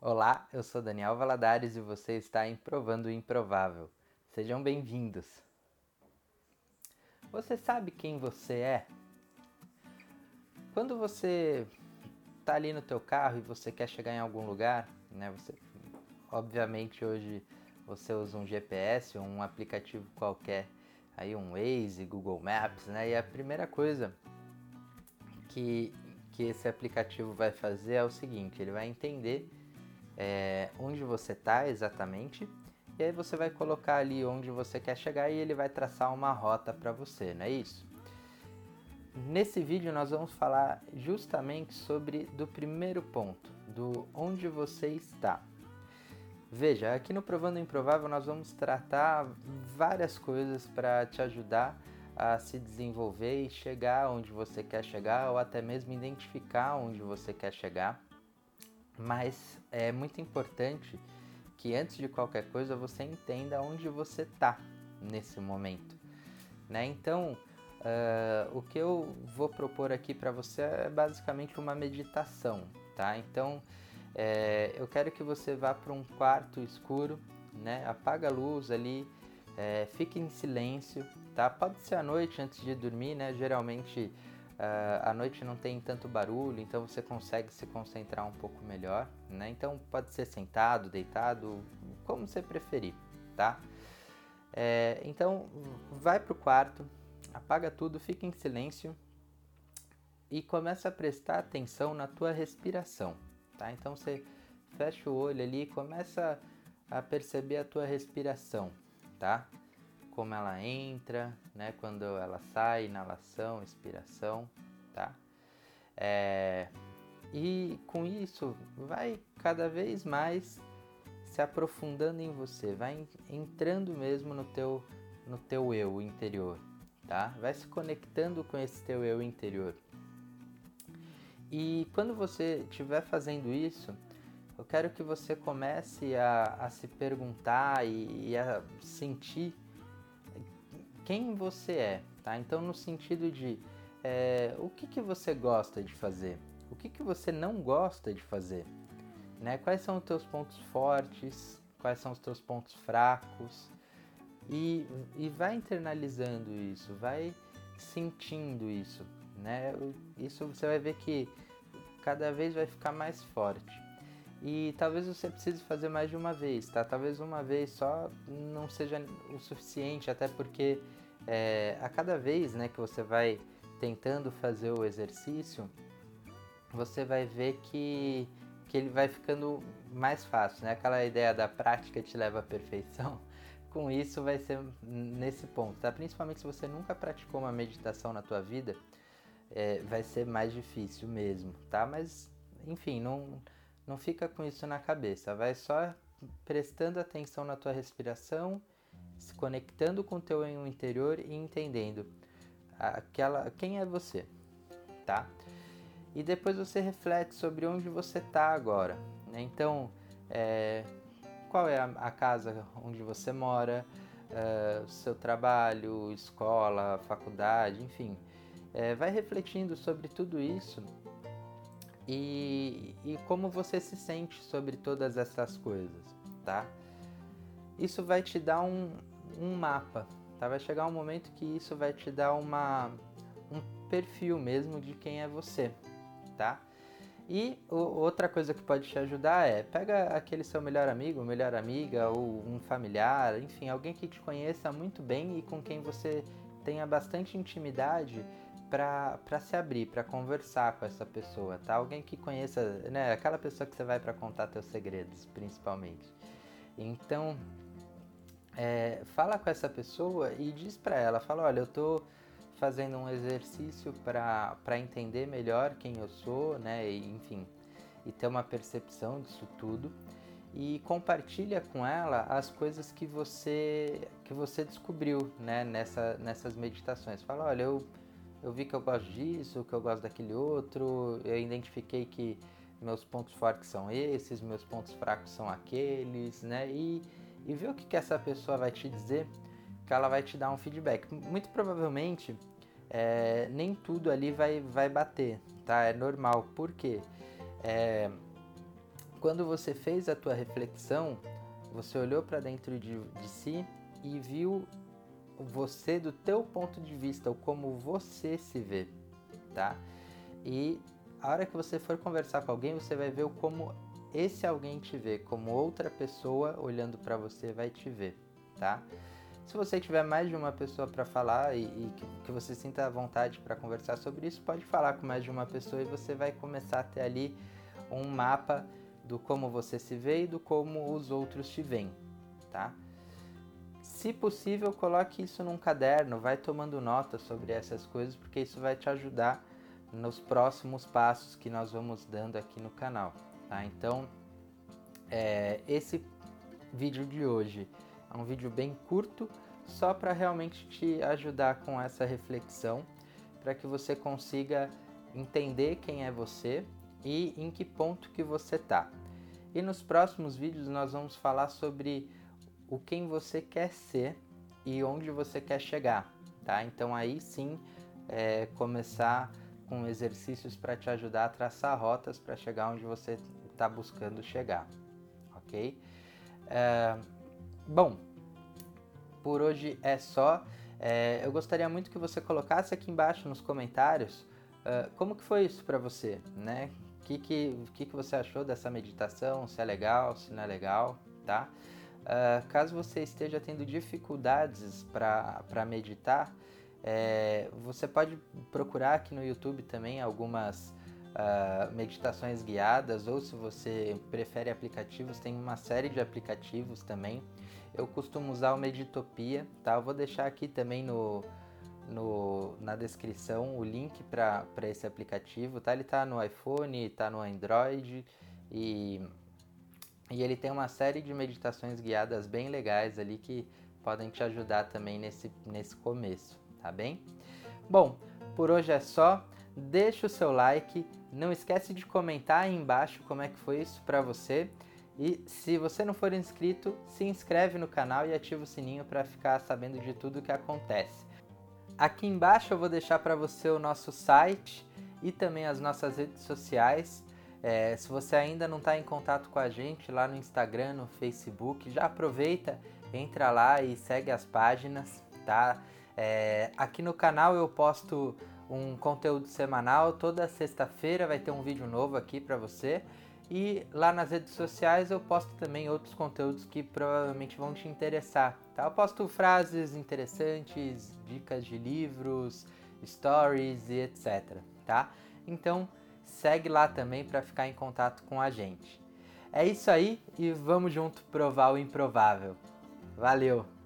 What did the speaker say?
Olá, eu sou Daniel Valadares e você está em Provando o Improvável. Sejam bem-vindos. Você sabe quem você é? Quando você está ali no teu carro e você quer chegar em algum lugar, né? Você, obviamente hoje você usa um GPS ou um aplicativo qualquer, aí um Waze, Google Maps, né? E a primeira coisa que, que esse aplicativo vai fazer é o seguinte, ele vai entender é, onde você está exatamente e aí você vai colocar ali onde você quer chegar e ele vai traçar uma rota para você, não é isso? Nesse vídeo nós vamos falar justamente sobre do primeiro ponto, do onde você está. Veja, aqui no Provando Improvável nós vamos tratar várias coisas para te ajudar a se desenvolver e chegar onde você quer chegar ou até mesmo identificar onde você quer chegar. Mas é muito importante que antes de qualquer coisa você entenda onde você está nesse momento. Né? Então, uh, o que eu vou propor aqui para você é basicamente uma meditação. Tá? Então, é, eu quero que você vá para um quarto escuro, né? Apaga a luz ali, é, fique em silêncio, tá? Pode ser à noite antes de dormir, né? Geralmente uh, à noite não tem tanto barulho, então você consegue se concentrar um pouco melhor, né? Então pode ser sentado, deitado, como você preferir, tá? É, então vai para o quarto, apaga tudo, fica em silêncio e começa a prestar atenção na tua respiração tá? Então você fecha o olho ali e começa a perceber a tua respiração, tá? Como ela entra, né? Quando ela sai, inalação, expiração, tá? É... E com isso vai cada vez mais se aprofundando em você, vai entrando mesmo no teu, no teu eu interior, tá? Vai se conectando com esse teu eu interior. E quando você estiver fazendo isso, eu quero que você comece a, a se perguntar e, e, a sentir quem você é, tá? Então, no sentido de é, o que, que você gosta de fazer, o que, que você não gosta de fazer, né? Quais são os teus pontos fortes, quais são os teus pontos fracos e, e vai internalizando isso, vai sentindo isso, né? Isso você vai ver que cada vez vai ficar mais forte. E talvez você precise fazer mais de uma vez, tá? Talvez uma vez só não seja o suficiente, até porque é, a cada vez né, que você vai tentando fazer o exercício, você vai ver que, que ele vai ficando mais fácil, né? Aquela ideia da prática te leva à perfeição. Com isso vai ser nesse ponto, tá? Principalmente se você nunca praticou uma meditação na tua vida, é, vai ser mais difícil mesmo, tá? Mas, enfim, não, não fica com isso na cabeça, vai só prestando atenção na tua respiração, se conectando com o teu interior e entendendo aquela quem é você, tá? E depois você reflete sobre onde você está agora. Né? Então, é, qual é a, a, casa onde você mora, é, seu trabalho, escola, faculdade, enfim. É, vai refletindo sobre tudo isso e, e como você se sente sobre todas essas coisas, tá? Isso vai te dar um, um mapa, tá? Vai chegar um momento que isso vai te dar uma, um perfil mesmo de quem é você, tá? E o, outra coisa que pode te ajudar é pega aquele seu melhor amigo, melhor amiga ou um familiar, enfim, alguém que te conheça muito bem e com quem você tenha bastante intimidade para se abrir, para conversar com essa pessoa, tá? Alguém que conheça, né? Aquela pessoa que você vai para contar teus segredos, principalmente. Então, é, fala com essa pessoa e diz para ela, fala, olha, eu tô fazendo um exercício para entender melhor quem eu sou, né? E, enfim, e ter uma percepção disso tudo e compartilha com ela as coisas que você que você descobriu, né? Nessa, nessas meditações. Fala, olha, eu eu vi que eu gosto disso, que eu gosto daquele outro, eu identifiquei que meus pontos fortes são esses, meus pontos fracos são aqueles, né? E, e ver o que, que essa pessoa vai te dizer, que ela vai te dar um feedback. Muito provavelmente, é, nem tudo ali vai, vai bater, tá? É normal, por quê? É, quando você fez a tua reflexão, você olhou para dentro de, de si e viu você do teu ponto de vista, ou como você se vê, tá? E a hora que você for conversar com alguém, você vai ver como esse alguém te vê, como outra pessoa olhando para você vai te ver, tá? Se você tiver mais de uma pessoa para falar e, e, que você sinta vontade para conversar sobre isso, pode falar com mais de uma pessoa e você vai começar a ter ali um mapa do como você se vê e do como os outros te veem, tá? Se possível, coloque isso num caderno, vai tomando nota sobre essas coisas, porque isso vai te ajudar nos próximos passos que nós vamos dando aqui no canal, tá? Então, é, esse vídeo de hoje é um vídeo bem curto, só para realmente te ajudar com essa reflexão, para que você consiga entender quem é você e em que ponto que você está. E nos próximos vídeos nós vamos falar sobre o quem você quer ser e onde você quer chegar, tá? Então aí sim é, começar com exercícios para te ajudar a traçar rotas para chegar onde você está buscando chegar, ok? É, bom, por hoje é só. É, eu gostaria muito que você colocasse aqui embaixo nos comentários uh, como que foi isso para você, né? O que, que, que, que você achou dessa meditação, se é legal, se não é legal, tá? Uh, caso você esteja tendo dificuldades para meditar, é, você pode procurar aqui no YouTube também algumas uh, meditações guiadas, ou se você prefere aplicativos, tem uma série de aplicativos também eu costumo usar o Meditopia, tá? Eu vou deixar aqui também no, no, na descrição o link para esse aplicativo, tá? Ele tá no iPhone, tá no Android e, e ele tem uma série de meditações guiadas bem legais ali que podem te ajudar também nesse, nesse começo, tá bem? Bom, por hoje é só. Deixa o seu like, não esquece de comentar aí embaixo como é que foi isso para você. E se você não for inscrito, se inscreve no canal e ativa o sininho para ficar sabendo de tudo o que acontece. Aqui embaixo eu vou deixar para você o nosso site e também as nossas redes sociais. É, se você ainda não está em contato com a gente lá no Instagram, no Facebook, já aproveita, entra lá e segue as páginas, tá? É, aqui no canal eu posto um conteúdo semanal, toda sexta-feira vai ter um vídeo novo aqui para você. E lá nas redes sociais eu posto também outros conteúdos que provavelmente vão te interessar. Tá? Eu posto frases interessantes, dicas de livros, stories e etc. Tá? Então segue lá também para ficar em contato com a gente. É isso aí e vamos junto provar o improvável. Valeu!